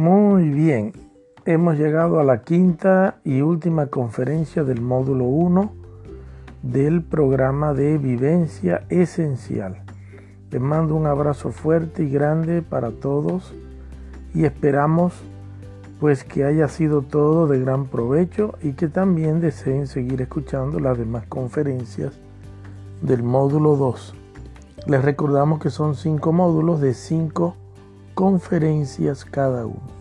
Muy bien, hemos llegado a la quinta y última conferencia del módulo 1 del programa de vivencia esencial. Les mando un abrazo fuerte y grande para todos y esperamos pues que haya sido todo de gran provecho y que también deseen seguir escuchando las demás conferencias del módulo 2. Les recordamos que son cinco módulos de cinco conferencias cada uno.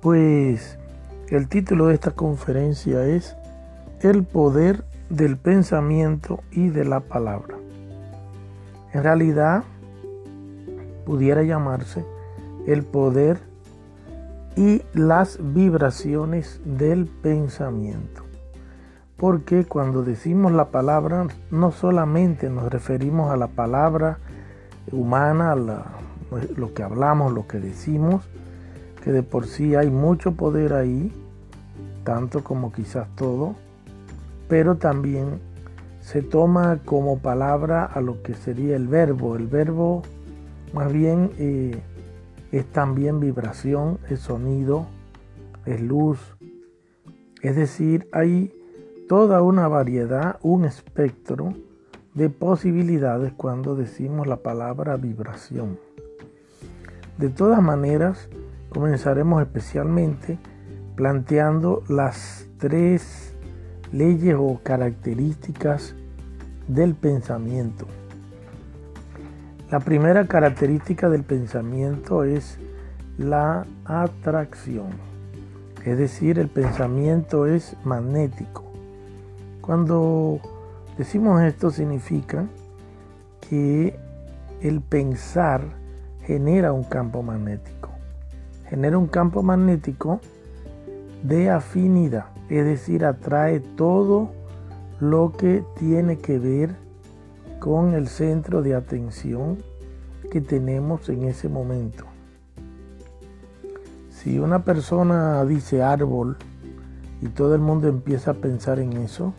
Pues el título de esta conferencia es El poder del pensamiento y de la palabra. En realidad pudiera llamarse el poder y las vibraciones del pensamiento. Porque cuando decimos la palabra, no solamente nos referimos a la palabra humana, a lo que hablamos, lo que decimos, que de por sí hay mucho poder ahí, tanto como quizás todo, pero también se toma como palabra a lo que sería el verbo. El verbo más bien eh, es también vibración, es sonido, es luz. Es decir, hay toda una variedad, un espectro de posibilidades cuando decimos la palabra vibración. De todas maneras, comenzaremos especialmente planteando las tres leyes o características del pensamiento. La primera característica del pensamiento es la atracción, es decir, el pensamiento es magnético. Cuando decimos esto significa que el pensar genera un campo magnético. Genera un campo magnético de afinidad, es decir, atrae todo lo que tiene que ver con el centro de atención que tenemos en ese momento. Si una persona dice árbol y todo el mundo empieza a pensar en eso,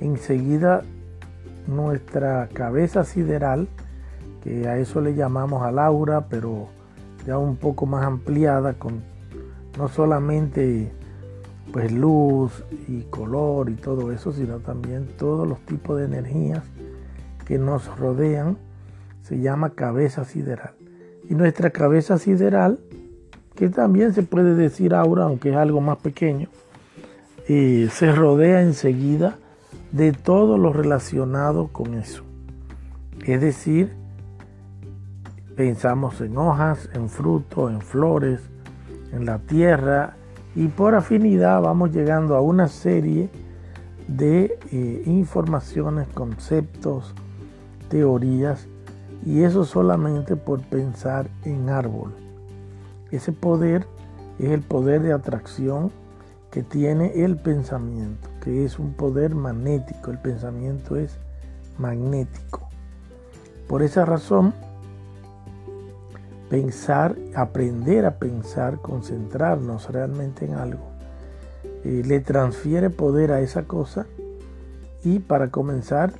enseguida nuestra cabeza sideral que a eso le llamamos al aura, pero ya un poco más ampliada, con no solamente pues luz y color y todo eso, sino también todos los tipos de energías que nos rodean, se llama cabeza sideral. Y nuestra cabeza sideral, que también se puede decir aura, aunque es algo más pequeño, eh, se rodea enseguida de todo lo relacionado con eso. Es decir, Pensamos en hojas, en frutos, en flores, en la tierra y por afinidad vamos llegando a una serie de eh, informaciones, conceptos, teorías y eso solamente por pensar en árbol. Ese poder es el poder de atracción que tiene el pensamiento, que es un poder magnético. El pensamiento es magnético. Por esa razón, pensar, aprender a pensar, concentrarnos realmente en algo, eh, le transfiere poder a esa cosa y para comenzar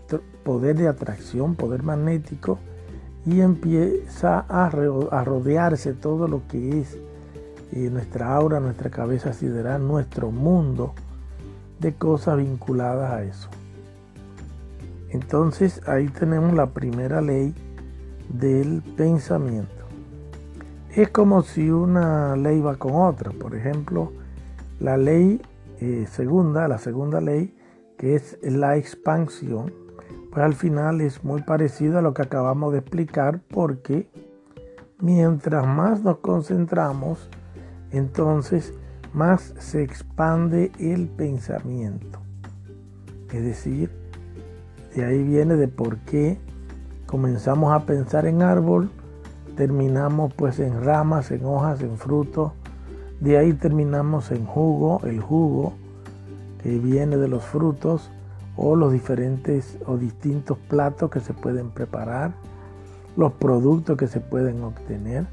poder de atracción, poder magnético y empieza a, rodearse todo lo que es eh, nuestra aura, nuestra cabeza sideral, nuestro mundo de cosas vinculadas a eso. Entonces ahí tenemos la primera ley del pensamiento es como si una ley va con otra. Por ejemplo, la ley eh, segunda, la segunda ley, que es la expansión, pues al final es muy parecida a lo que acabamos de explicar porque mientras más nos concentramos, entonces más se expande el pensamiento. Es decir, de ahí viene de por qué comenzamos a pensar en árbol, terminamos pues en ramas, en hojas, en frutos. De ahí terminamos en jugo, el jugo que viene de los frutos o los diferentes o distintos platos que se pueden preparar, los productos que se pueden obtener.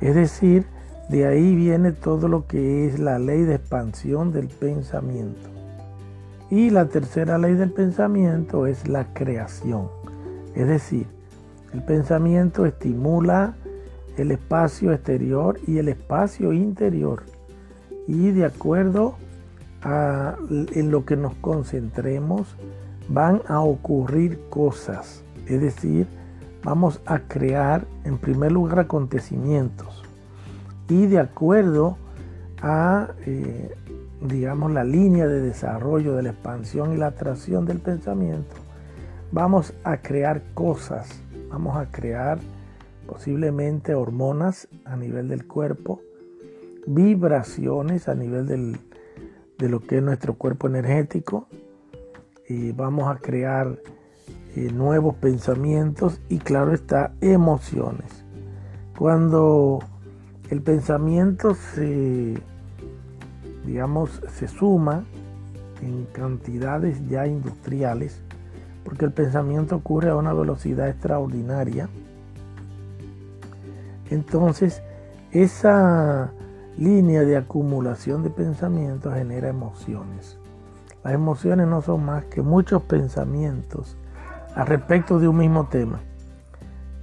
Es decir, de ahí viene todo lo que es la ley de expansión del pensamiento. Y la tercera ley del pensamiento es la creación. Es decir, el pensamiento estimula el espacio exterior y el espacio interior. Y de acuerdo a en lo que nos concentremos, van a ocurrir cosas. Es decir, vamos a crear en primer lugar acontecimientos. Y de acuerdo a, eh, digamos, la línea de desarrollo de la expansión y la atracción del pensamiento, vamos a crear cosas, vamos a crear posiblemente hormonas a nivel del cuerpo, vibraciones a nivel de lo que es nuestro cuerpo energético, y vamos a crear eh, nuevos pensamientos y claro está, emociones. Cuando el pensamiento se, digamos, se suma en cantidades ya industriales, porque el pensamiento ocurre a una velocidad extraordinaria. Entonces, esa línea de acumulación de pensamientos genera emociones. Las emociones no son más que muchos pensamientos al respecto de un mismo tema.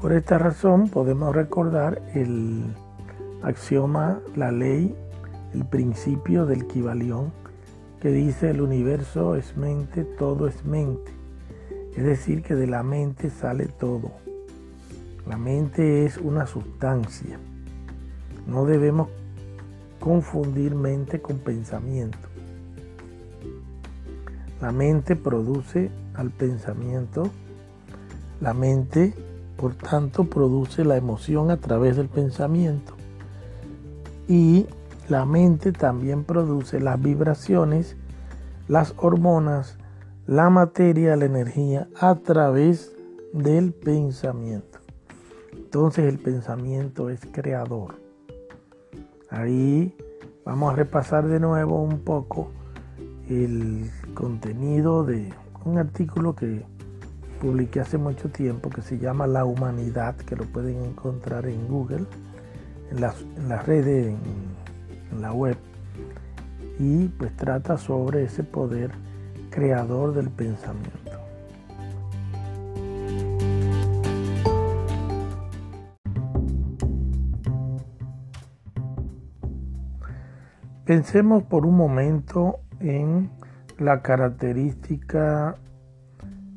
Por esta razón podemos recordar el axioma, la ley, el principio del Kibalión, que dice el universo es mente, todo es mente. Es decir, que de la mente sale todo. La mente es una sustancia. No debemos confundir mente con pensamiento. La mente produce al pensamiento. La mente, por tanto, produce la emoción a través del pensamiento. Y la mente también produce las vibraciones, las hormonas, la materia, la energía a través del pensamiento. Entonces el pensamiento es creador. Ahí vamos a repasar de nuevo un poco el contenido de un artículo que publiqué hace mucho tiempo que se llama La Humanidad, que lo pueden encontrar en Google, en las, redes, en la web. Y pues trata sobre ese poder creador del pensamiento. Pensemos por un momento en la característica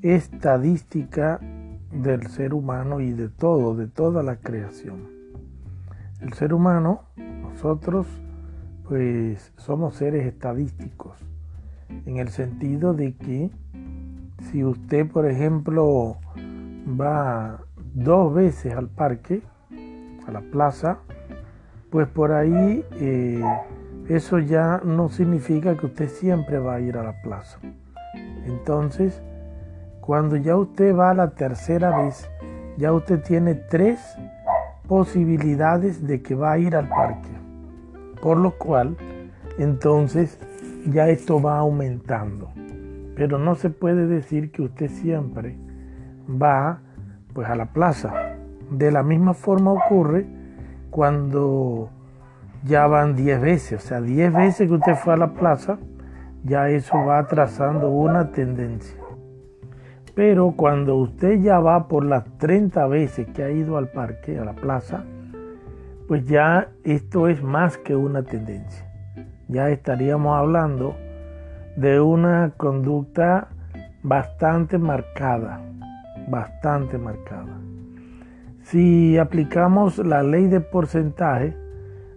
estadística del ser humano y de todo, de toda la creación. El ser humano, nosotros, pues somos seres estadísticos en el sentido de que si usted, por ejemplo, va dos veces al parque, a la plaza, pues por ahí eh, eso ya no significa que usted siempre va a ir a la plaza. Entonces, cuando ya usted va la tercera vez, ya usted tiene tres posibilidades de que va a ir al parque. Por lo cual, entonces, ya esto va aumentando. Pero no se puede decir que usted siempre va pues a la plaza. De la misma forma ocurre cuando ya van 10 veces, o sea, 10 veces que usted fue a la plaza, ya eso va trazando una tendencia. Pero cuando usted ya va por las 30 veces que ha ido al parque, a la plaza, pues ya esto es más que una tendencia ya estaríamos hablando de una conducta bastante marcada, bastante marcada. Si aplicamos la ley de porcentaje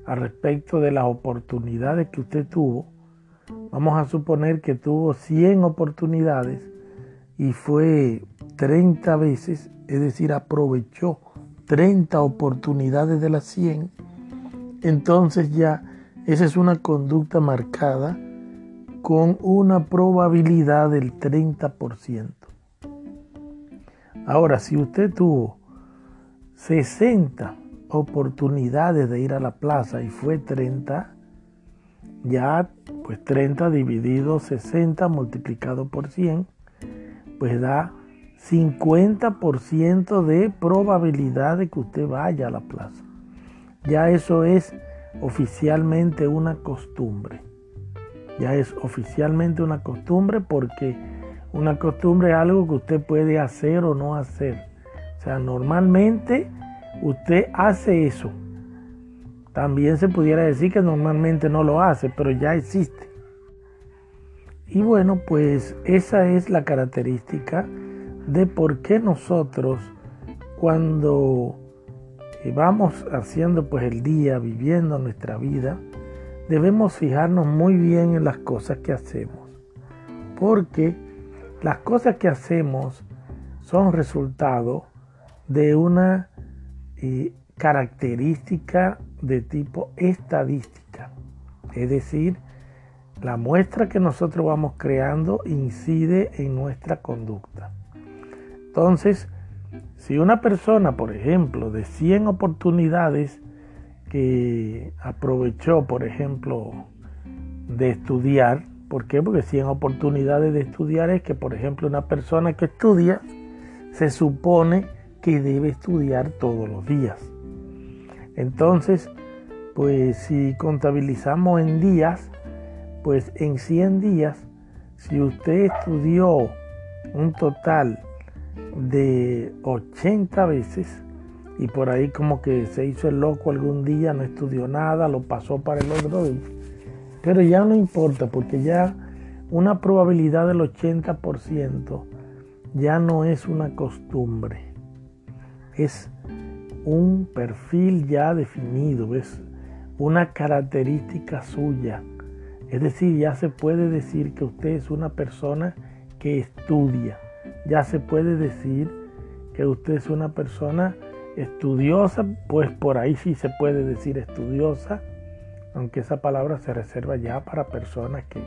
al respecto de las oportunidades que usted tuvo, vamos a suponer que tuvo 100 oportunidades y fue 30 veces, es decir, aprovechó 30 oportunidades de las 100, entonces ya esa es una conducta marcada con una probabilidad del 30%. Ahora, si usted tuvo 60 oportunidades de ir a la plaza y fue 30, ya pues 30 dividido 60 multiplicado por 100, pues da 50% de probabilidad de que usted vaya a la plaza. Ya eso es oficialmente una costumbre. Ya es oficialmente una costumbre porque una costumbre es algo que usted puede hacer o no hacer. O sea, normalmente usted hace eso. También se pudiera decir que normalmente no lo hace, pero ya existe. Y bueno, pues esa es la característica de por qué nosotros cuando vamos haciendo pues el día, viviendo nuestra vida, debemos fijarnos muy bien en las cosas que hacemos. Porque las cosas que hacemos son resultado de una eh, característica de tipo estadística. Es decir, la muestra que nosotros vamos creando incide en nuestra conducta. Entonces, si una persona, por ejemplo, de 100 oportunidades que aprovechó, por ejemplo, de estudiar, ¿por qué? Porque 100 oportunidades de estudiar es que, por ejemplo, una persona que estudia se supone que debe estudiar todos los días. Entonces, pues si contabilizamos en días, pues en 100 días, si usted estudió un total de 80 veces y por ahí como que se hizo el loco algún día, no estudió nada, lo pasó para el otro. Pero ya no importa porque ya una probabilidad del 80% ya no es una costumbre, es un perfil ya definido, es una característica suya. Es decir, ya se puede decir que usted es una persona que estudia ya se puede decir que usted es una persona estudiosa, pues por ahí sí se puede decir estudiosa, aunque esa palabra se reserva ya para personas que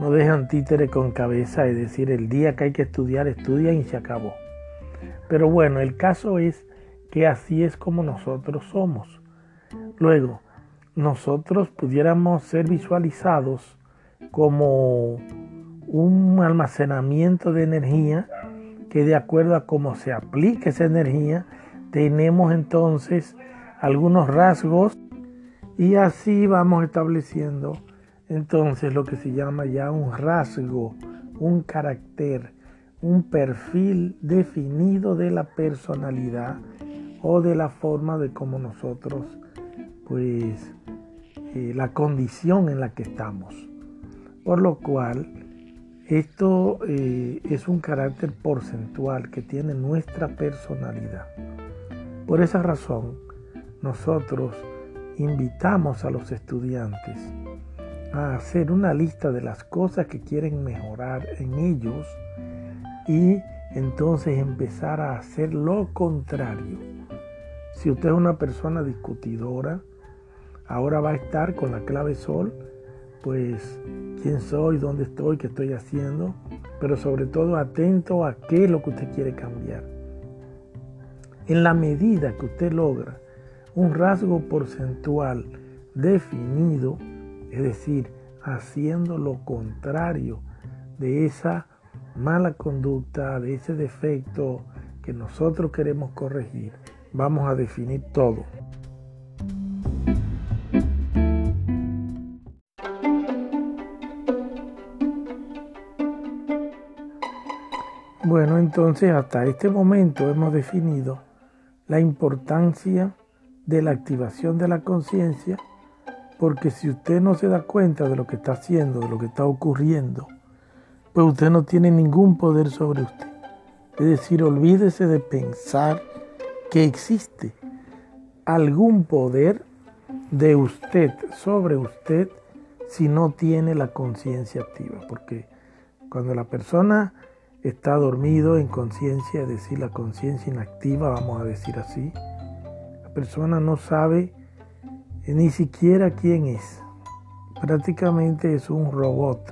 no dejan títere con cabeza, es decir, el día que hay que estudiar, estudian y se acabó. Pero bueno, el caso es que así es como nosotros somos. Luego, nosotros pudiéramos ser visualizados como un almacenamiento de energía que de acuerdo a cómo se aplique esa energía, tenemos entonces algunos rasgos y así vamos estableciendo entonces lo que se llama ya un rasgo, un carácter, un perfil definido de la personalidad o de la forma de cómo nosotros, pues, eh, la condición en la que estamos. Por lo cual, esto eh, es un carácter porcentual que tiene nuestra personalidad. Por esa razón, nosotros invitamos a los estudiantes a hacer una lista de las cosas que quieren mejorar en ellos y entonces empezar a hacer lo contrario. Si usted es una persona discutidora, ahora va a estar con la clave sol pues quién soy, dónde estoy, qué estoy haciendo, pero sobre todo atento a qué es lo que usted quiere cambiar. En la medida que usted logra un rasgo porcentual definido, es decir, haciendo lo contrario de esa mala conducta, de ese defecto que nosotros queremos corregir, vamos a definir todo. Bueno, entonces hasta este momento hemos definido la importancia de la activación de la conciencia, porque si usted no se da cuenta de lo que está haciendo, de lo que está ocurriendo, pues usted no tiene ningún poder sobre usted. Es decir, olvídese de pensar que existe algún poder de usted sobre usted si no tiene la conciencia activa, porque cuando la persona está dormido en conciencia, es decir, la conciencia inactiva, vamos a decir así. La persona no sabe ni siquiera quién es. Prácticamente es un robot,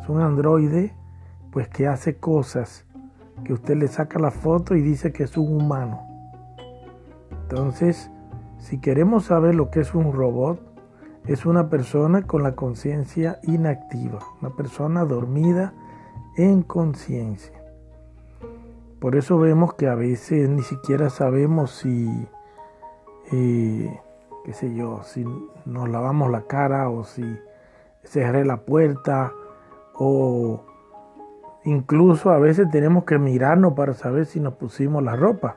es un androide, pues que hace cosas que usted le saca la foto y dice que es un humano. Entonces, si queremos saber lo que es un robot, es una persona con la conciencia inactiva, una persona dormida en conciencia. Por eso vemos que a veces ni siquiera sabemos si, eh, qué sé yo, si nos lavamos la cara o si cerré la puerta o incluso a veces tenemos que mirarnos para saber si nos pusimos la ropa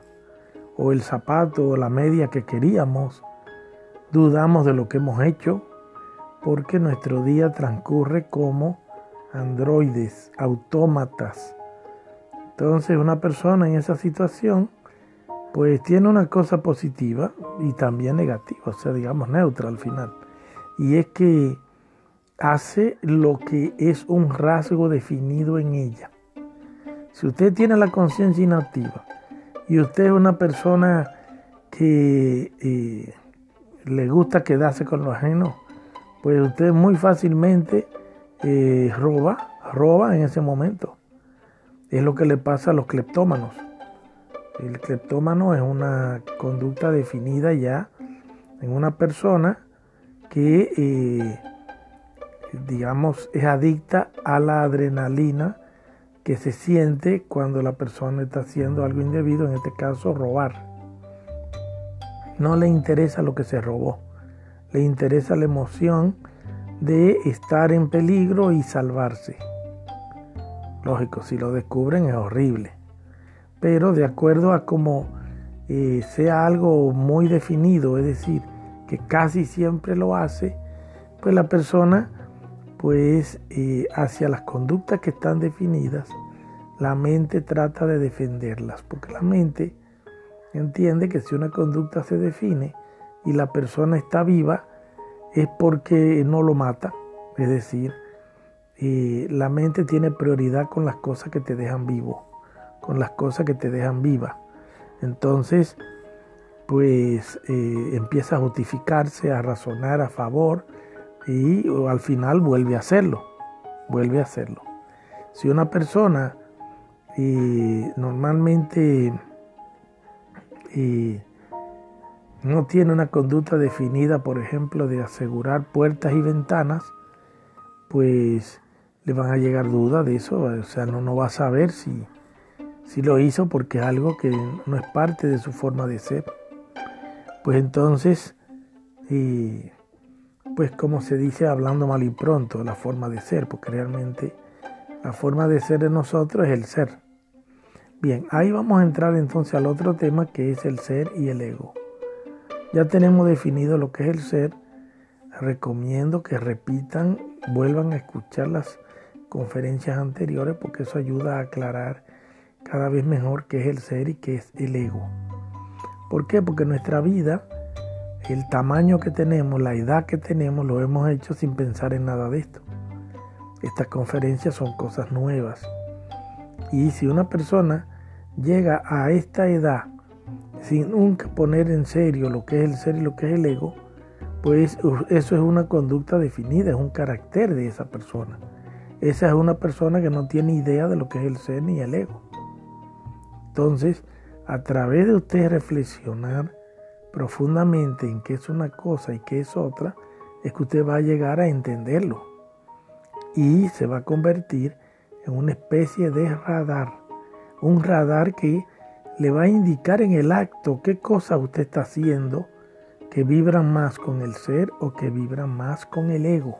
o el zapato o la media que queríamos. Dudamos de lo que hemos hecho porque nuestro día transcurre como androides, autómatas. Entonces una persona en esa situación pues tiene una cosa positiva y también negativa, o sea, digamos neutra al final. Y es que hace lo que es un rasgo definido en ella. Si usted tiene la conciencia inactiva y usted es una persona que eh, le gusta quedarse con lo ajeno, pues usted muy fácilmente eh, roba, roba en ese momento. Es lo que le pasa a los cleptómanos. El cleptómano es una conducta definida ya en una persona que, eh, digamos, es adicta a la adrenalina que se siente cuando la persona está haciendo algo indebido, en este caso robar. No le interesa lo que se robó, le interesa la emoción de estar en peligro y salvarse. Lógico, si lo descubren es horrible, pero de acuerdo a como eh, sea algo muy definido, es decir, que casi siempre lo hace, pues la persona pues eh, hacia las conductas que están definidas, la mente trata de defenderlas, porque la mente entiende que si una conducta se define y la persona está viva, es porque no lo mata, es decir, eh, la mente tiene prioridad con las cosas que te dejan vivo, con las cosas que te dejan viva. Entonces, pues eh, empieza a justificarse, a razonar a favor y al final vuelve a hacerlo, vuelve a hacerlo. Si una persona eh, normalmente no tiene una conducta definida, por ejemplo, de asegurar puertas y ventanas, pues le van a llegar dudas de eso, o sea, no, va a saber si, si lo hizo porque es algo que no es parte de su forma de ser. Pues entonces, eh, pues como se dice hablando mal y pronto, la forma de ser, porque realmente la forma de ser de nosotros es el ser. Bien, ahí vamos a entrar entonces al otro tema que es el ser y el ego. Ya tenemos definido lo que es el ser. Recomiendo que repitan, vuelvan a escuchar las conferencias anteriores porque eso ayuda a aclarar cada vez mejor qué es el ser y qué es el ego. ¿Por qué? Porque nuestra vida el tamaño que tenemos, la edad que tenemos, lo hemos hecho sin pensar en nada de esto. Estas conferencias son cosas nuevas. Y si una persona llega a esta edad sin nunca poner en serio lo que es el ser y lo que es el ego, pues eso es una conducta definida, es un carácter de esa persona. Esa es una persona que no tiene idea de lo que es el ser ni el ego. Entonces, a través de usted reflexionar, profundamente en qué es una cosa y qué es otra, es que usted va a llegar a entenderlo y se va a convertir en una especie de radar, un radar que le va a indicar en el acto qué cosas usted está haciendo que vibran más con el ser o que vibran más con el ego.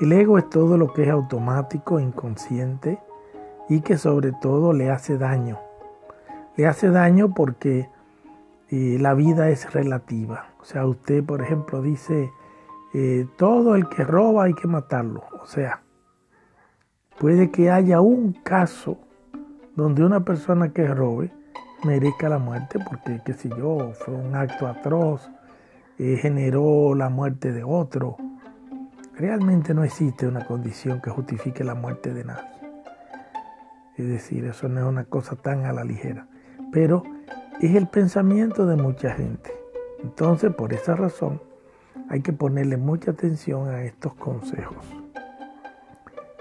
El ego es todo lo que es automático, inconsciente y que sobre todo le hace daño. Le hace daño porque la vida es relativa. O sea, usted, por ejemplo, dice, eh, todo el que roba hay que matarlo. O sea, puede que haya un caso donde una persona que robe merezca la muerte porque, qué sé yo, fue un acto atroz, eh, generó la muerte de otro. Realmente no existe una condición que justifique la muerte de nadie. Es decir, eso no es una cosa tan a la ligera. Pero es el pensamiento de mucha gente. Entonces, por esa razón, hay que ponerle mucha atención a estos consejos.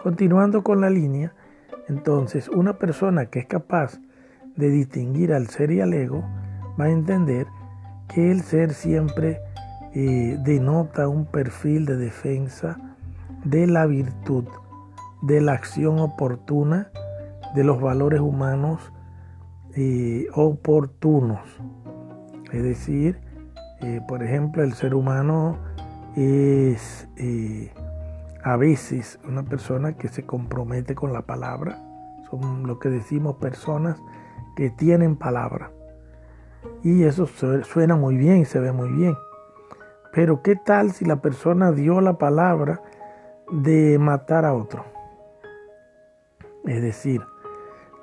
Continuando con la línea, entonces una persona que es capaz de distinguir al ser y al ego va a entender que el ser siempre eh, denota un perfil de defensa de la virtud, de la acción oportuna, de los valores humanos eh, oportunos. Es decir, eh, por ejemplo, el ser humano es eh, a veces una persona que se compromete con la palabra. Son lo que decimos personas que tienen palabra. Y eso suena muy bien se ve muy bien. Pero ¿qué tal si la persona dio la palabra de matar a otro? Es decir,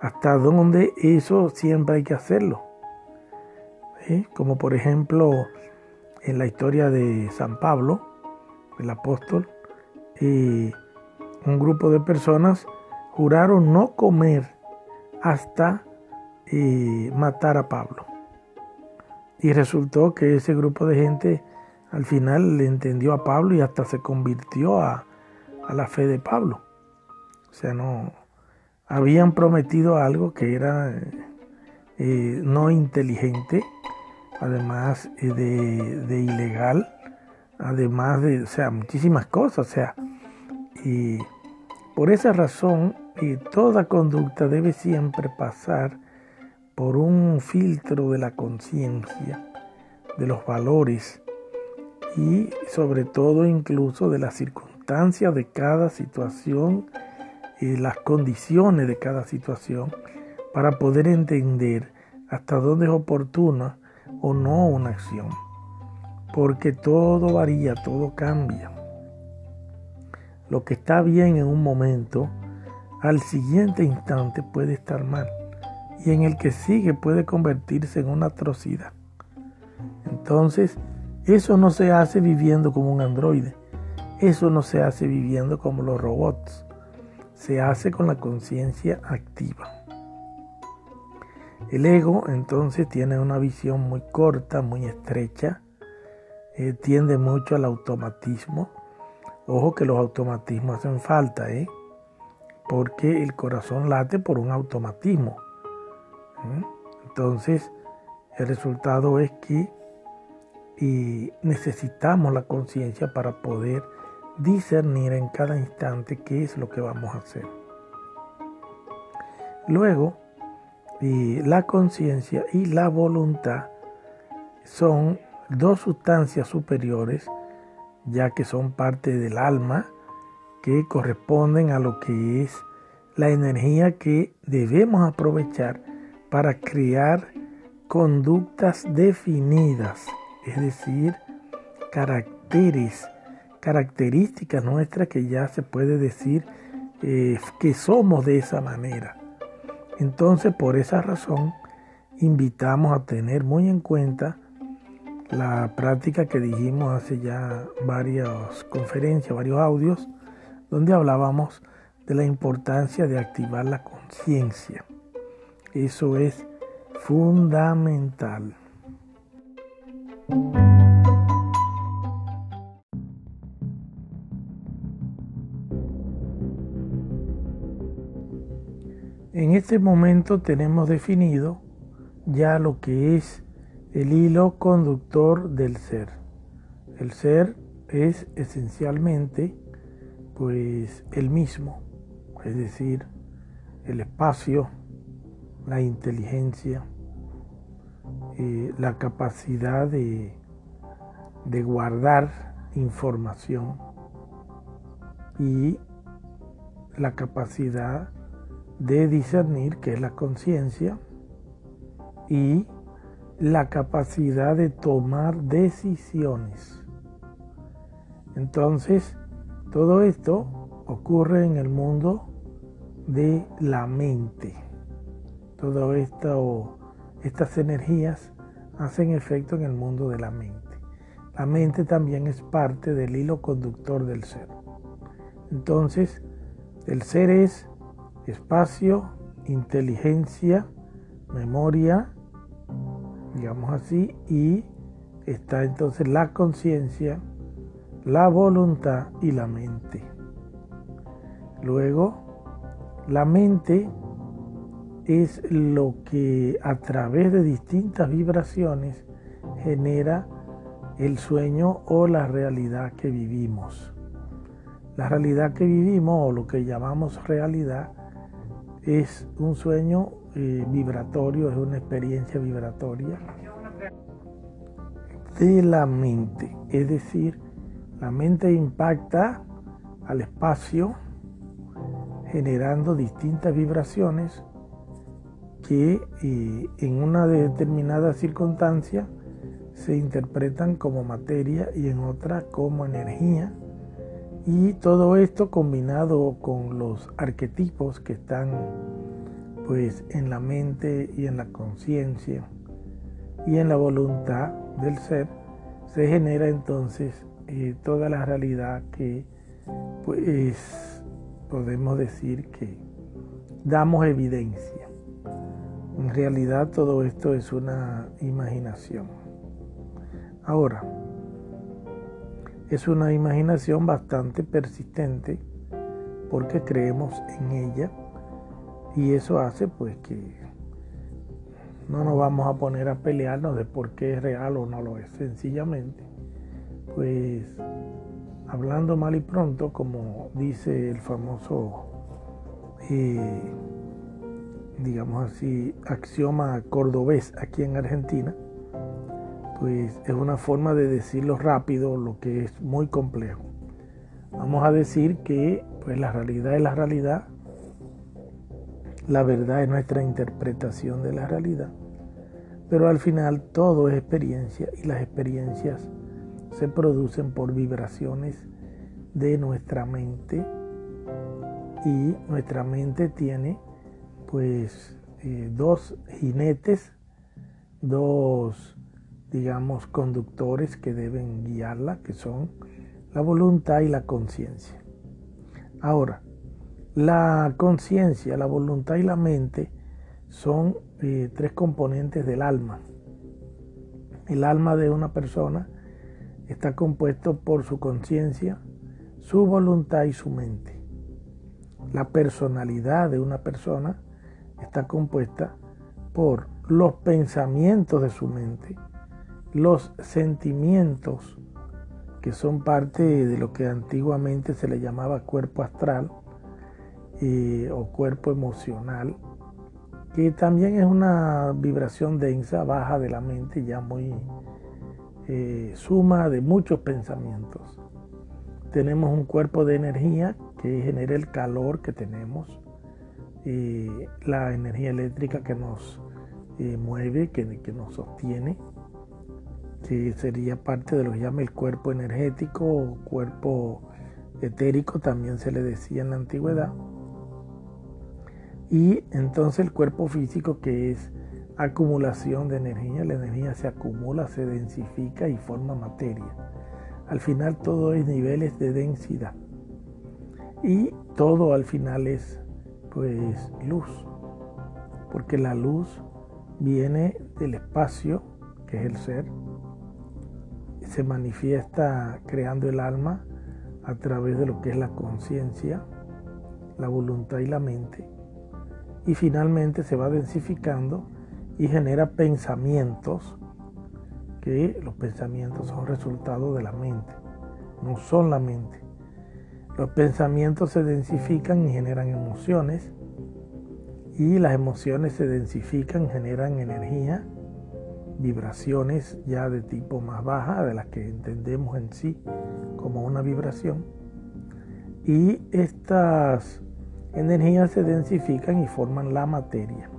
hasta dónde eso siempre hay que hacerlo. ¿Eh? Como por ejemplo en la historia de San Pablo, el apóstol, eh, un grupo de personas juraron no comer hasta eh, matar a Pablo. Y resultó que ese grupo de gente al final le entendió a Pablo y hasta se convirtió a, la fe de Pablo. O sea, no habían prometido algo que era eh, no inteligente, además de, de, ilegal, además de, o sea, muchísimas cosas. O sea, y por esa razón, toda conducta debe siempre pasar por un filtro de la conciencia, de los valores y sobre todo incluso de las circunstancias de cada situación y las condiciones de cada situación para poder entender hasta dónde es oportuna o no una acción. Porque todo varía, todo cambia. Lo que está bien en un momento, al siguiente instante puede estar mal. Y en el que sigue puede convertirse en una atrocidad. Entonces, eso no se hace viviendo como un androide. Eso no se hace viviendo como los robots. Se hace con la conciencia activa. El ego entonces tiene una visión muy corta, muy estrecha, eh, tiende mucho al automatismo Ojo que los automatismos hacen falta, ¿eh? Porque el corazón late por un automatismo. ¿eh? Entonces, el resultado es que necesitamos la conciencia para poder discernir en cada instante qué es lo que vamos a hacer. Luego, la conciencia y la voluntad son dos sustancias superiores ya que son parte del alma que corresponden a lo que es la energía que debemos aprovechar para crear conductas definidas, es decir, caracteres, características nuestras que ya se puede decir eh, que somos de esa manera. Entonces, por esa razón, invitamos a tener muy en cuenta la práctica que dijimos hace ya varias conferencias, varios audios, donde hablábamos de la importancia de activar la conciencia. Eso es fundamental. En este momento tenemos definido ya lo que es el hilo conductor del ser. El ser es esencialmente pues el mismo, es decir, el espacio, la inteligencia, eh, la capacidad de, de guardar información y la capacidad de discernir, que es la conciencia, y la capacidad de tomar decisiones. Entonces, todo esto ocurre en el mundo de la mente. Todo esto, estas energías hacen efecto en el mundo de la mente. La mente también es parte del hilo conductor del ser. Entonces, el ser es espacio, inteligencia, memoria, digamos así, y está entonces la conciencia, la voluntad y la mente. Luego, la mente es lo que a través de distintas vibraciones genera el sueño o la realidad que vivimos. La realidad que vivimos o lo que llamamos realidad es un sueño eh, vibratorio, es una experiencia vibratoria de la mente. Es decir, la mente impacta al espacio generando distintas vibraciones que eh, en una determinada circunstancia se interpretan como materia y en otra como energía. Y todo esto combinado con los arquetipos que están pues en la mente y en la conciencia y en la voluntad del ser, se genera entonces eh, toda la realidad que pues podemos decir que damos evidencia. En realidad todo esto es una imaginación. Ahora, es una imaginación bastante persistente porque creemos en ella y eso hace pues que no nos vamos a poner a pelearnos de por qué es real o no lo es. Sencillamente, pues hablando mal y pronto, como dice el famoso, eh, digamos así, axioma cordobés aquí en Argentina, pues es una forma de decirlo rápido, lo que es muy complejo. Vamos a decir que pues la realidad es la realidad, la verdad es nuestra interpretación de la realidad, pero al final todo es experiencia y las experiencias se producen por vibraciones de nuestra mente y nuestra mente tiene pues eh, dos jinetes, dos digamos, conductores que deben guiarla, que son la voluntad y la conciencia. Ahora, la conciencia, la voluntad y la mente son eh, tres componentes del alma. El alma de una persona está compuesto por su conciencia, su voluntad y su mente. La personalidad de una persona está compuesta por los pensamientos de su mente, los sentimientos que son parte de lo que antiguamente se le llamaba cuerpo astral eh, o cuerpo emocional, que también es una vibración densa, baja de la mente, ya muy eh, suma de muchos pensamientos. Tenemos un cuerpo de energía que genera el calor que tenemos, eh, la energía eléctrica que nos mueve, que, que nos sostiene que sería parte de lo que llama el cuerpo energético o cuerpo etérico, también se le decía en la antigüedad. Y entonces el cuerpo físico que es acumulación de energía, la energía se acumula, se densifica y forma materia. Al final todo es niveles de densidad. Y todo al final es pues luz, porque la luz viene del espacio, que es el ser, se manifiesta creando el alma a través de lo que es la conciencia, la voluntad y la mente. Y finalmente se va densificando y genera pensamientos, que los pensamientos son resultado de la mente, no son la mente. Los pensamientos se densifican y generan emociones, y las emociones se densifican, generan energía, vibraciones ya de tipo más baja, de las que entendemos en sí como una vibración. Y estas energías se densifican y forman la materia.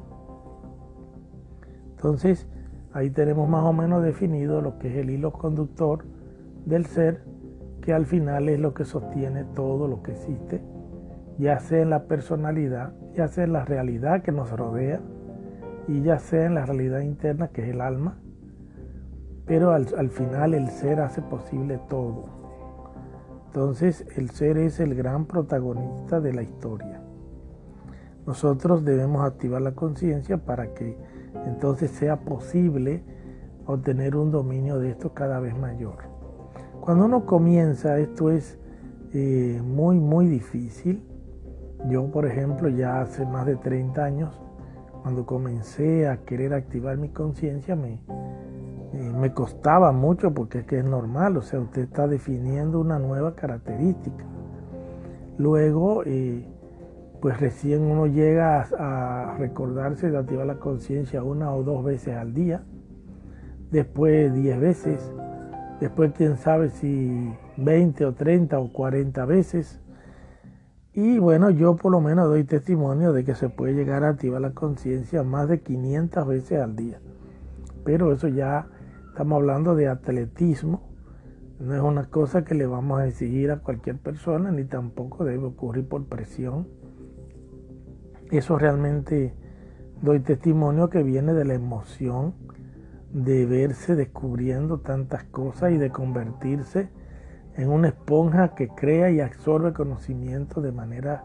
Entonces, ahí tenemos más o menos definido lo que es el hilo conductor del ser, que al final es lo que sostiene todo lo que existe, ya sea en la personalidad, ya sea en la realidad que nos rodea, y ya sea en la realidad interna que es el alma, pero al, final el ser hace posible todo. Entonces el ser es el gran protagonista de la historia. Nosotros debemos activar la conciencia para que entonces sea posible obtener un dominio de esto cada vez mayor. Cuando uno comienza, esto es eh, muy, muy difícil. Yo, por ejemplo, ya hace más de 30 años cuando comencé a querer activar mi conciencia me, eh, me costaba mucho porque es que es normal, o sea, usted está definiendo una nueva característica. Luego, eh, pues recién uno llega a, recordarse de activar la conciencia una o dos veces al día, después diez veces, después quién sabe si 20 o 30 o 40 veces, Y bueno, yo por lo menos doy testimonio de que se puede llegar a activar la conciencia más de 500 veces al día. Pero eso ya estamos hablando de atletismo. No es una cosa que le vamos a exigir a cualquier persona, ni tampoco debe ocurrir por presión. Eso realmente doy testimonio que viene de la emoción de verse descubriendo tantas cosas y de convertirse en una esponja que crea y absorbe conocimiento de manera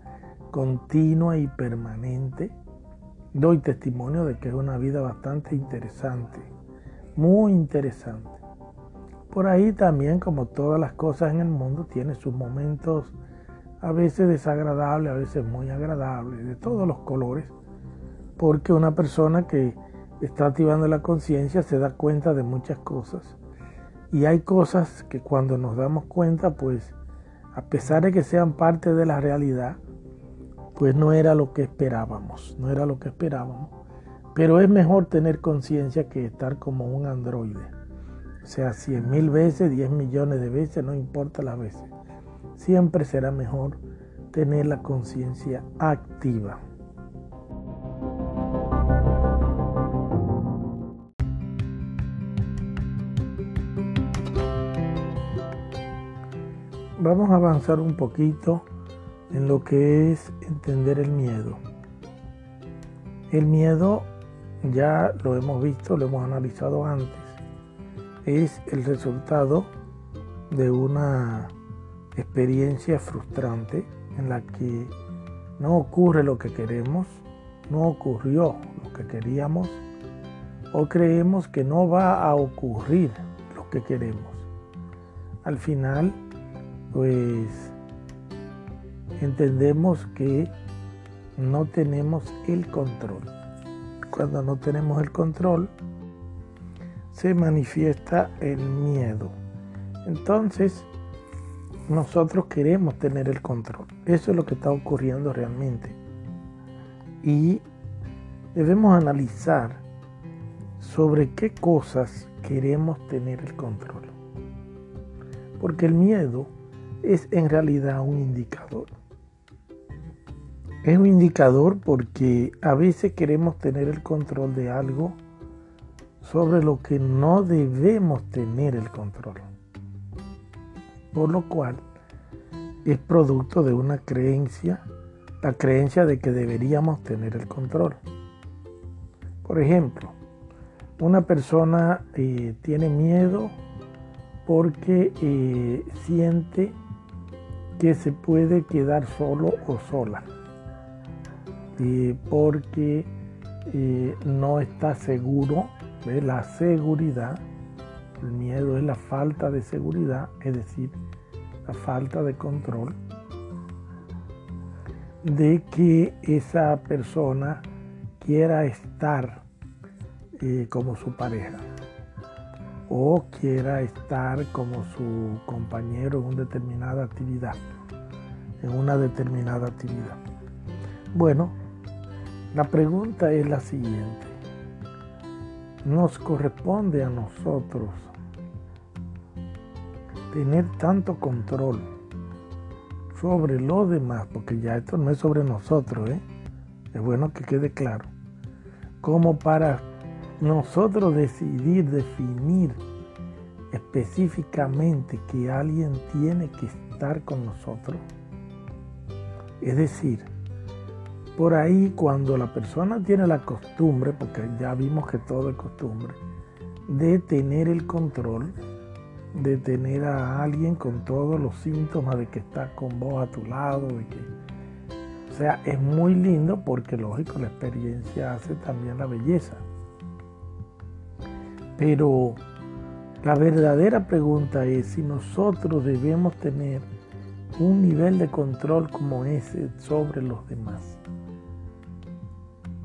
continua y permanente. Doy testimonio de que es una vida bastante interesante, muy interesante. Por ahí también, como todas las cosas en el mundo, tiene sus momentos a veces desagradables, a veces muy agradables, de todos los colores, porque una persona que está activando la conciencia se da cuenta de muchas cosas y hay cosas que cuando nos damos cuenta, pues a pesar de que sean parte de la realidad, pues no era lo que esperábamos, no era lo que esperábamos. Pero es mejor tener conciencia que estar como un androide. O sea, cien mil veces, diez millones de veces, no importa las veces. Siempre será mejor tener la conciencia activa. vamos a avanzar un poquito en lo que es entender el miedo. El miedo, ya lo hemos visto, lo hemos analizado antes, es el resultado de una experiencia frustrante en la que no ocurre lo que queremos, no ocurrió lo que queríamos o creemos que no va a ocurrir lo que queremos. Al final pues entendemos que no tenemos el control. Cuando no tenemos el control, se manifiesta el miedo. Entonces, nosotros queremos tener el control. Eso es lo que está ocurriendo realmente. Y debemos analizar sobre qué cosas queremos tener el control. Porque el miedo es en realidad un indicador. Es un indicador porque a veces queremos tener el control de algo sobre lo que no debemos tener el control. Por lo cual es producto de una creencia, la creencia de que deberíamos tener el control. Por ejemplo, una persona eh, tiene miedo porque eh, siente que se puede quedar solo o sola, porque eh, no está seguro, de la seguridad, el miedo es la falta de seguridad, es decir, la falta de control de que esa persona quiera estar eh, como su pareja o quiera estar como su compañero en una determinada actividad, en una determinada actividad. Bueno, la pregunta es la siguiente. ¿Nos corresponde a nosotros tener tanto control sobre los demás? Porque ya esto no es sobre nosotros, ¿eh? es bueno que quede claro. Como para nosotros decidir, definir específicamente que alguien tiene que estar con nosotros. Es decir, por ahí cuando la persona tiene la costumbre, porque ya vimos que todo es costumbre, de tener el control, de tener a alguien con todos los síntomas de que está con vos a tu lado, de que, o sea, es muy lindo porque lógico la experiencia hace también la belleza. Pero la verdadera pregunta es si nosotros debemos tener un nivel de control como ese sobre los demás.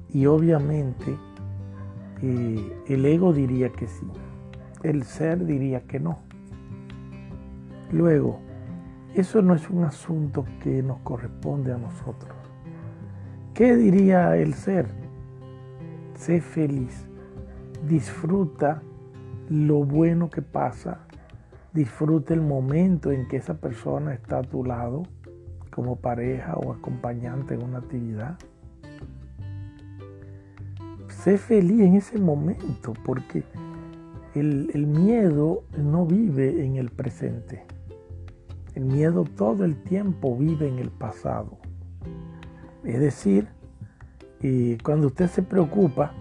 Y obviamente eh, el ego diría que sí, el ser diría que no. Luego, eso no es un asunto que nos corresponde a nosotros. ¿Qué diría el ser? Sé feliz disfruta lo bueno que pasa, disfruta el momento en que esa persona está a tu lado, como pareja o acompañante en una actividad. Sé feliz en ese momento porque el, el miedo no vive en el presente. El miedo todo el tiempo vive en el pasado. Es decir, y cuando usted se preocupa,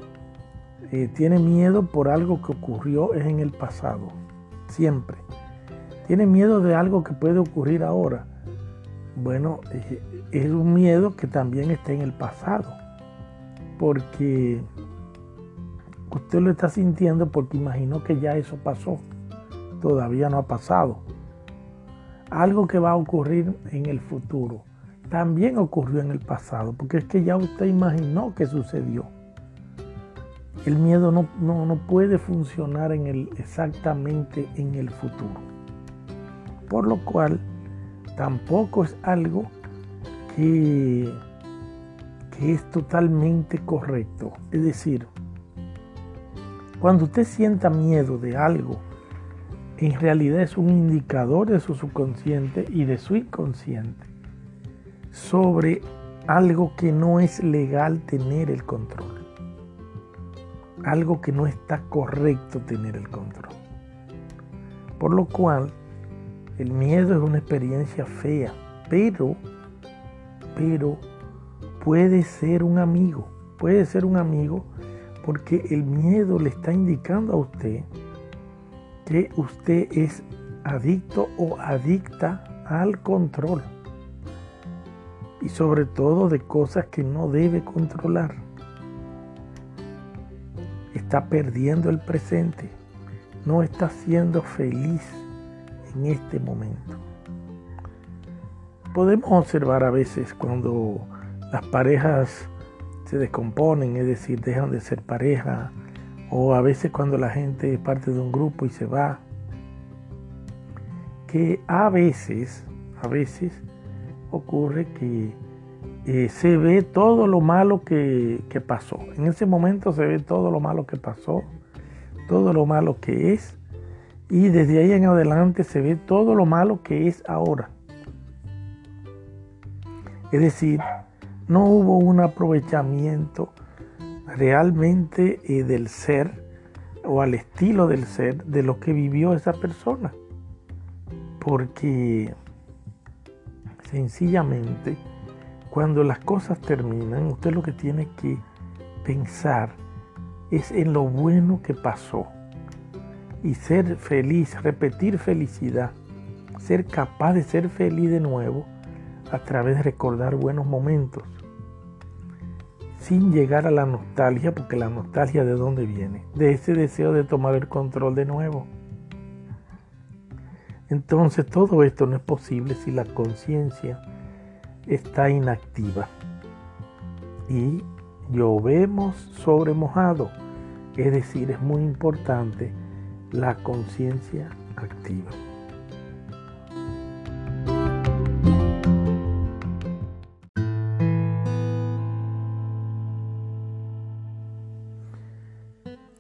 eh, tiene miedo por algo que ocurrió en el pasado, siempre. Tiene miedo de algo que puede ocurrir ahora. Bueno, eh, es un miedo que también está en el pasado, porque usted lo está sintiendo porque imaginó que ya eso pasó, todavía no ha pasado. Algo que va a ocurrir en el futuro también ocurrió en el pasado, porque es que ya usted imaginó que sucedió. El miedo no, no, puede funcionar en el, exactamente en el futuro. Por lo cual, tampoco es algo que, que es totalmente correcto. Es decir, cuando usted sienta miedo de algo, en realidad es un indicador de su subconsciente y de su inconsciente sobre algo que no es legal tener el control. Algo que no está correcto tener el control. Por lo cual, el miedo es una experiencia fea, pero, pero puede ser un amigo. Puede ser un amigo porque el miedo le está indicando a usted que usted es adicto o adicta al control y sobre todo de cosas que no debe controlar. Está perdiendo el presente, no está siendo feliz en este momento. Podemos observar a veces cuando las parejas se descomponen, es decir, dejan de ser pareja, o a veces cuando la gente es parte de un grupo y se va, que a veces, a veces ocurre que eh, se ve todo lo malo que, que pasó. En ese momento se ve todo lo malo que pasó, todo lo malo que es, y desde ahí en adelante se ve todo lo malo que es ahora. Es decir, no hubo un aprovechamiento realmente eh, del ser o al estilo del ser de lo que vivió esa persona. Porque sencillamente cuando las cosas terminan, usted lo que tiene que pensar es en lo bueno que pasó y ser feliz, repetir felicidad, ser capaz de ser feliz de nuevo a través de recordar buenos momentos, sin llegar a la nostalgia, porque la nostalgia de dónde viene, de ese deseo de tomar el control de nuevo. Entonces todo esto no es posible si la conciencia está inactiva. Y llovemos sobre mojado, es decir, es muy importante la conciencia activa.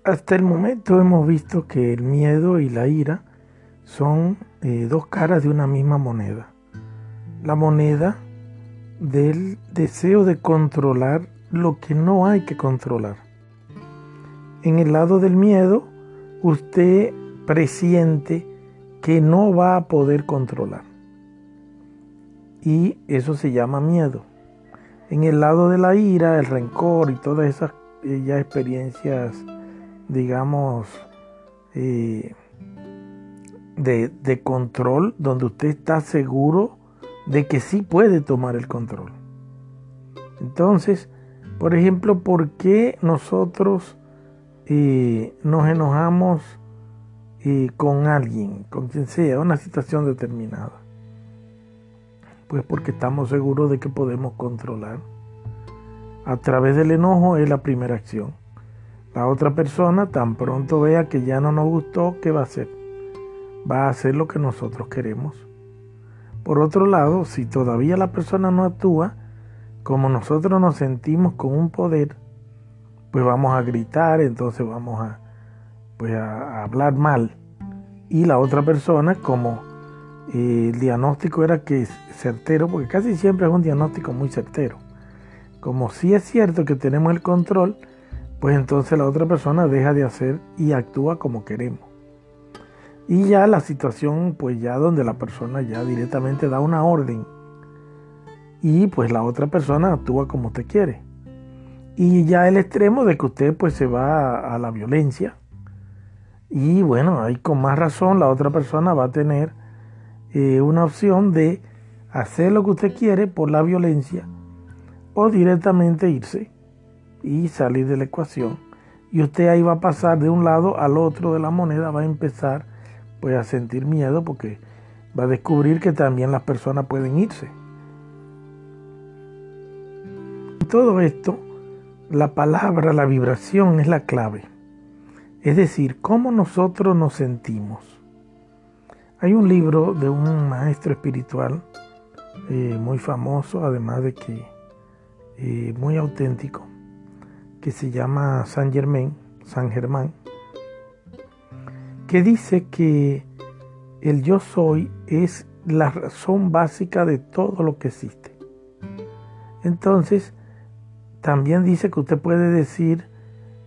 Hasta el momento hemos visto que el miedo y la ira son eh, dos caras de una misma moneda. La moneda del deseo de controlar lo que no hay que controlar. En el lado del miedo, usted presiente que no va a poder controlar. Y eso se llama miedo. En el lado de la ira, el rencor y todas esas eh, ya experiencias, digamos, eh, de, control donde usted está seguro de que sí puede tomar el control. Entonces, por ejemplo, ¿por qué nosotros eh, nos enojamos eh, con alguien, con quien sea, una situación determinada? Pues porque estamos seguros de que podemos controlar. A través del enojo es la primera acción. La otra persona tan pronto vea que ya no nos gustó, ¿qué va a hacer? va a hacer lo que nosotros queremos. Por otro lado, si todavía la persona no actúa, como nosotros nos sentimos con un poder, pues vamos a gritar, entonces vamos a, pues a hablar mal. Y la otra persona, como eh, el diagnóstico era que es certero, porque casi siempre es un diagnóstico muy certero. Como si es cierto que tenemos el control, pues entonces la otra persona deja de hacer y actúa como queremos. Y ya la situación, pues ya donde la persona ya directamente da una orden y pues la otra persona actúa como usted quiere. Y ya el extremo de que usted pues se va a la violencia. Y bueno, ahí con más razón la otra persona va a tener eh, una opción de hacer lo que usted quiere por la violencia o directamente irse y salir de la ecuación. Y usted ahí va a pasar de un lado al otro de la moneda, va a empezar pues a sentir miedo porque va a descubrir que también las personas pueden irse. Todo esto, la palabra, la vibración es la clave. Es decir, cómo nosotros nos sentimos. Hay un libro de un maestro espiritual eh, muy famoso, además de que eh, muy auténtico, que se llama San Germain, San Germán, que dice que el yo soy es la razón básica de todo lo que existe. Entonces, también dice que usted puede decir,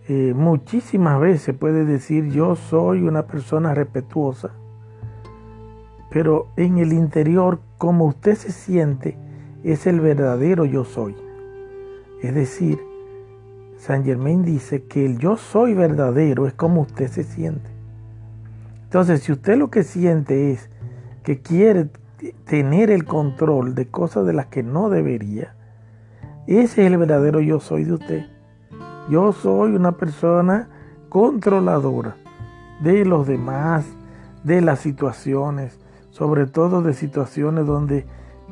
eh, muchísimas veces puede decir, yo soy una persona respetuosa, pero en el interior, como usted se siente, es el verdadero yo soy. Es decir, San Germain dice que el yo soy verdadero es como usted se siente. Entonces, si usted lo que siente es que quiere tener el control de cosas de las que no debería, ese es el verdadero yo soy de usted. Yo soy una persona controladora de los demás, de las situaciones, sobre todo de situaciones donde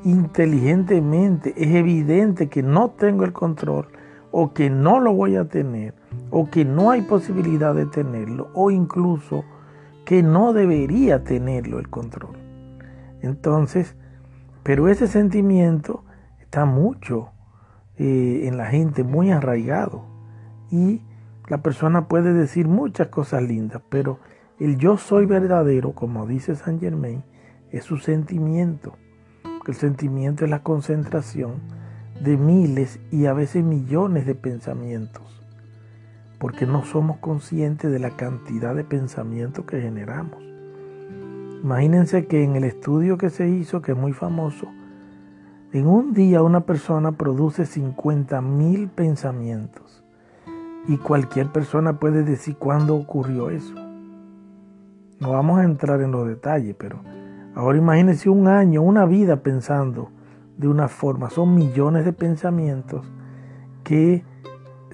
inteligentemente es evidente que no tengo el control o que no lo voy a tener o que no hay posibilidad de tenerlo o incluso que no debería tenerlo el control. Entonces, pero ese sentimiento está mucho eh, en la gente, muy arraigado y la persona puede decir muchas cosas lindas, pero el yo soy verdadero, como dice Saint Germain, es su sentimiento. El sentimiento es la concentración de miles y a veces millones de pensamientos, porque no somos conscientes de la cantidad de pensamientos que generamos. Imagínense que en el estudio que se hizo, que es muy famoso, en un día una persona produce 50 mil pensamientos y cualquier persona puede decir cuándo ocurrió eso. No vamos a entrar en los detalles, pero Ahora imagínense un año, una vida pensando de una forma. Son millones de pensamientos que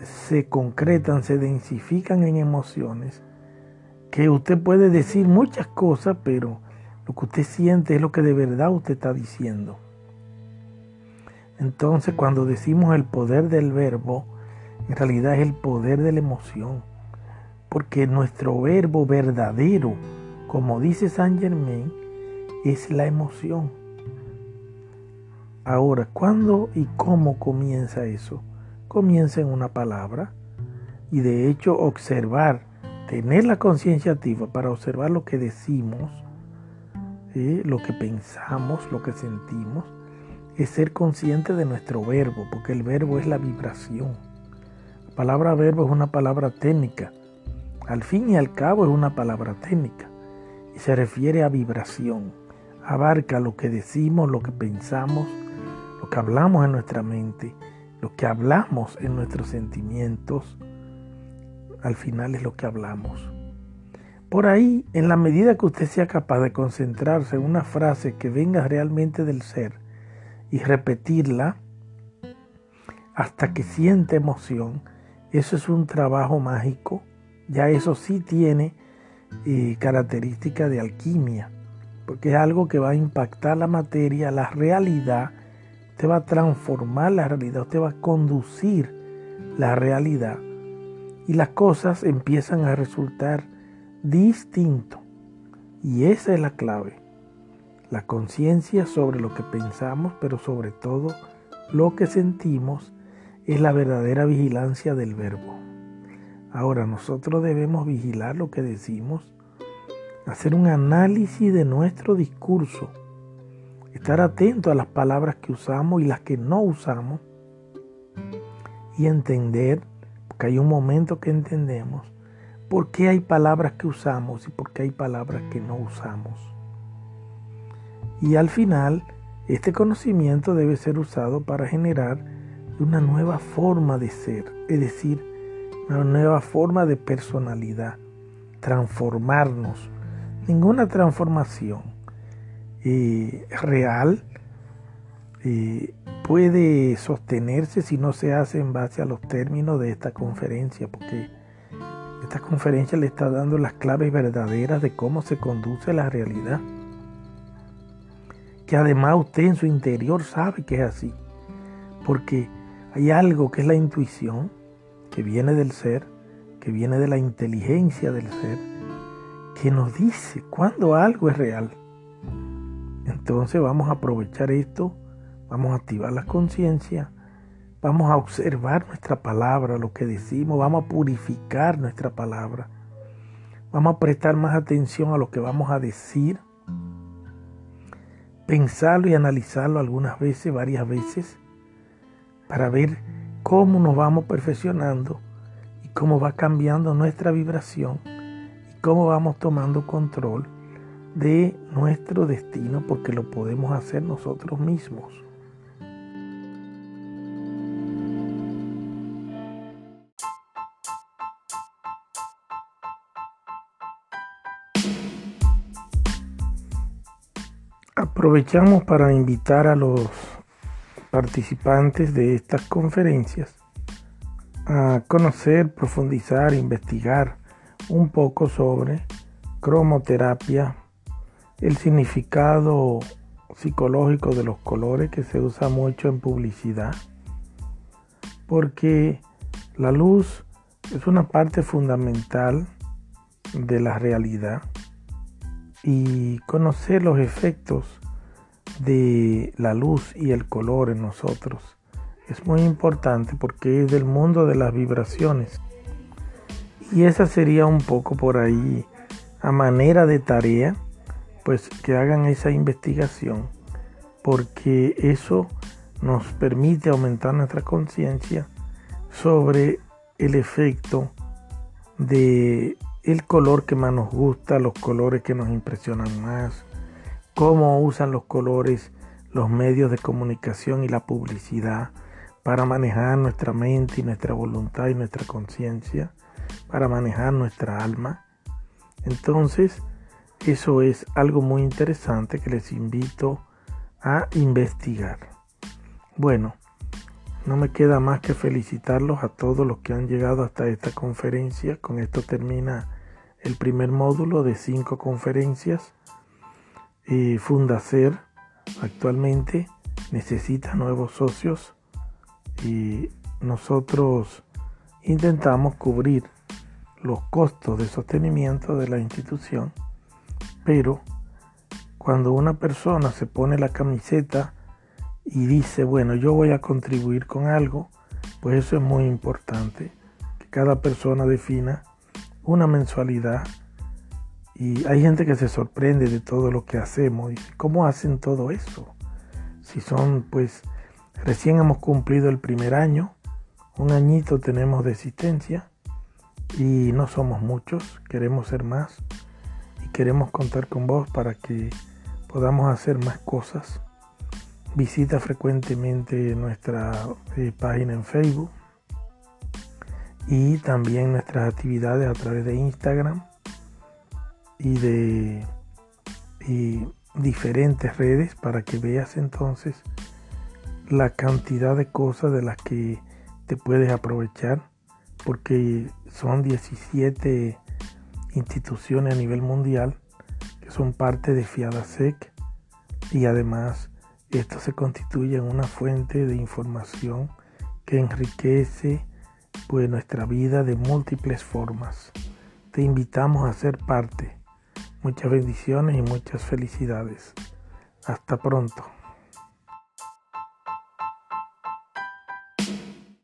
se concretan, se densifican en emociones, que usted puede decir muchas cosas, pero lo que usted siente es lo que de verdad usted está diciendo. Entonces cuando decimos el poder del verbo, en realidad es el poder de la emoción, porque nuestro verbo verdadero, como dice Saint Germain, es la emoción. Ahora, ¿cuándo y cómo comienza eso? Comienza en una palabra y de hecho observar, tener la conciencia activa para observar lo que decimos, lo que pensamos, lo que sentimos, es ser consciente de nuestro verbo, porque el verbo es la vibración. La palabra verbo es una palabra técnica. Al fin y al cabo es una palabra técnica y se refiere a vibración abarca lo que decimos, lo que pensamos, lo que hablamos en nuestra mente, lo que hablamos en nuestros sentimientos. Al final es lo que hablamos. Por ahí, en la medida que usted sea capaz de concentrarse en una frase que venga realmente del ser y repetirla hasta que siente emoción, eso es un trabajo mágico. Ya eso sí tiene eh, característica de alquimia porque es algo que va a impactar la materia, la realidad, usted va a transformar la realidad, usted va a conducir la realidad y las cosas empiezan a resultar distinto. Y esa es la clave, la conciencia sobre lo que pensamos, pero sobre todo lo que sentimos, es la verdadera vigilancia del verbo. Ahora nosotros debemos vigilar lo que decimos hacer un análisis de nuestro discurso, estar atento a las palabras que usamos y las que no usamos y entender, porque hay un momento que entendemos, por qué hay palabras que usamos y por qué hay palabras que no usamos. Y al final, este conocimiento debe ser usado para generar una nueva forma de ser, es decir, una nueva forma de personalidad, transformarnos. Ninguna transformación real eh, puede sostenerse si no se hace en base a los términos de esta conferencia, porque esta conferencia le está dando las claves verdaderas de cómo se conduce la realidad. Que además usted en su interior sabe que es así, porque hay algo que es la intuición, que viene del ser, que viene de la inteligencia del ser, que nos dice cuando algo es real. Entonces vamos a aprovechar esto Vamos a activar la conciencia. Vamos a observar nuestra palabra, lo que decimos. Vamos a purificar nuestra palabra. Vamos a prestar más atención a lo que vamos a decir. Pensarlo y analizarlo algunas veces, varias veces, para ver cómo nos vamos perfeccionando y cómo va cambiando nuestra vibración y cómo vamos tomando control de nuestro destino porque lo podemos hacer nosotros mismos. Aprovechamos para invitar a los participantes de estas conferencias a conocer, profundizar, investigar un poco sobre cromoterapia, el significado psicológico de los colores que se usa mucho en publicidad, porque la luz es una parte fundamental de la realidad y conocer los efectos de la luz y el color en nosotros es muy importante porque es del mundo de las vibraciones. Y esa sería un poco por ahí a manera de tarea, pues que hagan esa investigación, porque eso nos permite aumentar nuestra conciencia sobre el efecto de el color que más nos gusta, los colores que nos impresionan más, cómo usan los colores los medios de comunicación y la publicidad para manejar nuestra mente y nuestra voluntad y nuestra conciencia, para manejar nuestra alma. Entonces, eso es algo muy interesante que les invito a investigar. Bueno, no me queda más que felicitarlos a todos los que han llegado hasta esta conferencia. Con esto termina el primer módulo de cinco conferencias eh, Fundacer actualmente necesita nuevos socios y nosotros intentamos cubrir los costos de sostenimiento de la institución, pero cuando una persona se pone la camiseta y dice, bueno, yo voy a contribuir con algo, pues eso es muy importante, que cada persona defina una mensualidad y hay gente que se sorprende de todo lo que hacemos. Dice, ¿cómo hacen todo eso? Si son, pues, recién hemos cumplido el primer año, un añito tenemos de existencia y no somos muchos, queremos ser más queremos contar con vos para que podamos hacer más cosas. Visita frecuentemente nuestra eh, página en Facebook y también nuestras actividades a través de Instagram y de diferentes redes para que veas entonces la cantidad de cosas de las que te puedes aprovechar porque son 17 instituciones a nivel mundial que son parte de FIADASEC y además esto se constituye en una fuente de información que enriquece pues nuestra vida de múltiples formas. Te invitamos a ser parte Muchas bendiciones y muchas felicidades. Hasta pronto.